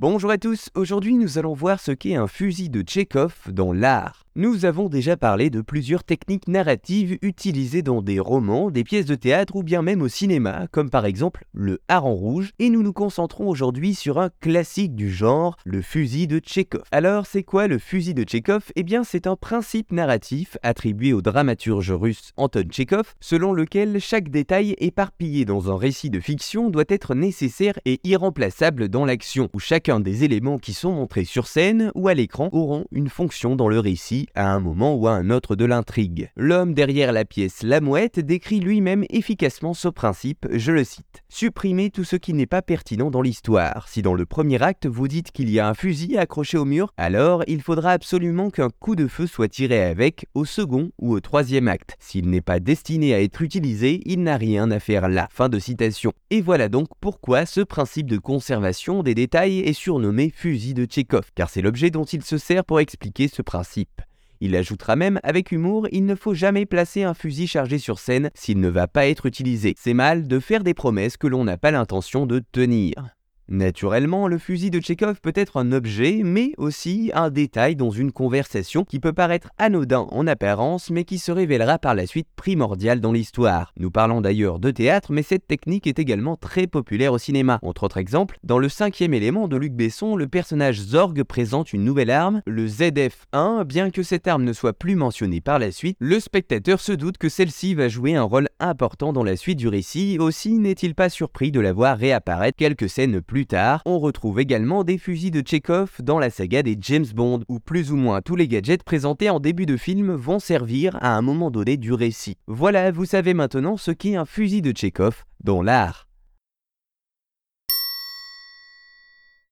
Bonjour à tous, aujourd'hui nous allons voir ce qu'est un fusil de Tchekhov dans l'art. Nous avons déjà parlé de plusieurs techniques narratives utilisées dans des romans, des pièces de théâtre ou bien même au cinéma, comme par exemple le hareng rouge, et nous nous concentrons aujourd'hui sur un classique du genre, le fusil de Tchekhov. Alors c'est quoi le fusil de Tchekhov Eh bien c'est un principe narratif attribué au dramaturge russe Anton Tchekhov, selon lequel chaque détail éparpillé dans un récit de fiction doit être nécessaire et irremplaçable dans l'action, où chacun des éléments qui sont montrés sur scène ou à l'écran auront une fonction dans le récit à un moment ou à un autre de l'intrigue. L'homme derrière la pièce La Mouette décrit lui-même efficacement ce principe, je le cite. Supprimez tout ce qui n'est pas pertinent dans l'histoire. Si dans le premier acte vous dites qu'il y a un fusil accroché au mur, alors il faudra absolument qu'un coup de feu soit tiré avec au second ou au troisième acte. S'il n'est pas destiné à être utilisé, il n'a rien à faire là. Fin de citation. Et voilà donc pourquoi ce principe de conservation des détails est surnommé fusil de Tchekhov, car c'est l'objet dont il se sert pour expliquer ce principe. Il ajoutera même avec humour, il ne faut jamais placer un fusil chargé sur scène s'il ne va pas être utilisé. C'est mal de faire des promesses que l'on n'a pas l'intention de tenir. Naturellement, le fusil de Tchekhov peut être un objet, mais aussi un détail dans une conversation qui peut paraître anodin en apparence, mais qui se révélera par la suite primordial dans l'histoire. Nous parlons d'ailleurs de théâtre, mais cette technique est également très populaire au cinéma. Entre autres exemples, dans le cinquième élément de Luc Besson, le personnage Zorg présente une nouvelle arme, le ZF-1. Bien que cette arme ne soit plus mentionnée par la suite, le spectateur se doute que celle-ci va jouer un rôle important dans la suite du récit. Aussi n'est-il pas surpris de la voir réapparaître quelques scènes plus tard, on retrouve également des fusils de Chekhov dans la saga des James Bond, où plus ou moins tous les gadgets présentés en début de film vont servir à un moment donné du récit. Voilà, vous savez maintenant ce qu'est un fusil de Chekhov dans l'art.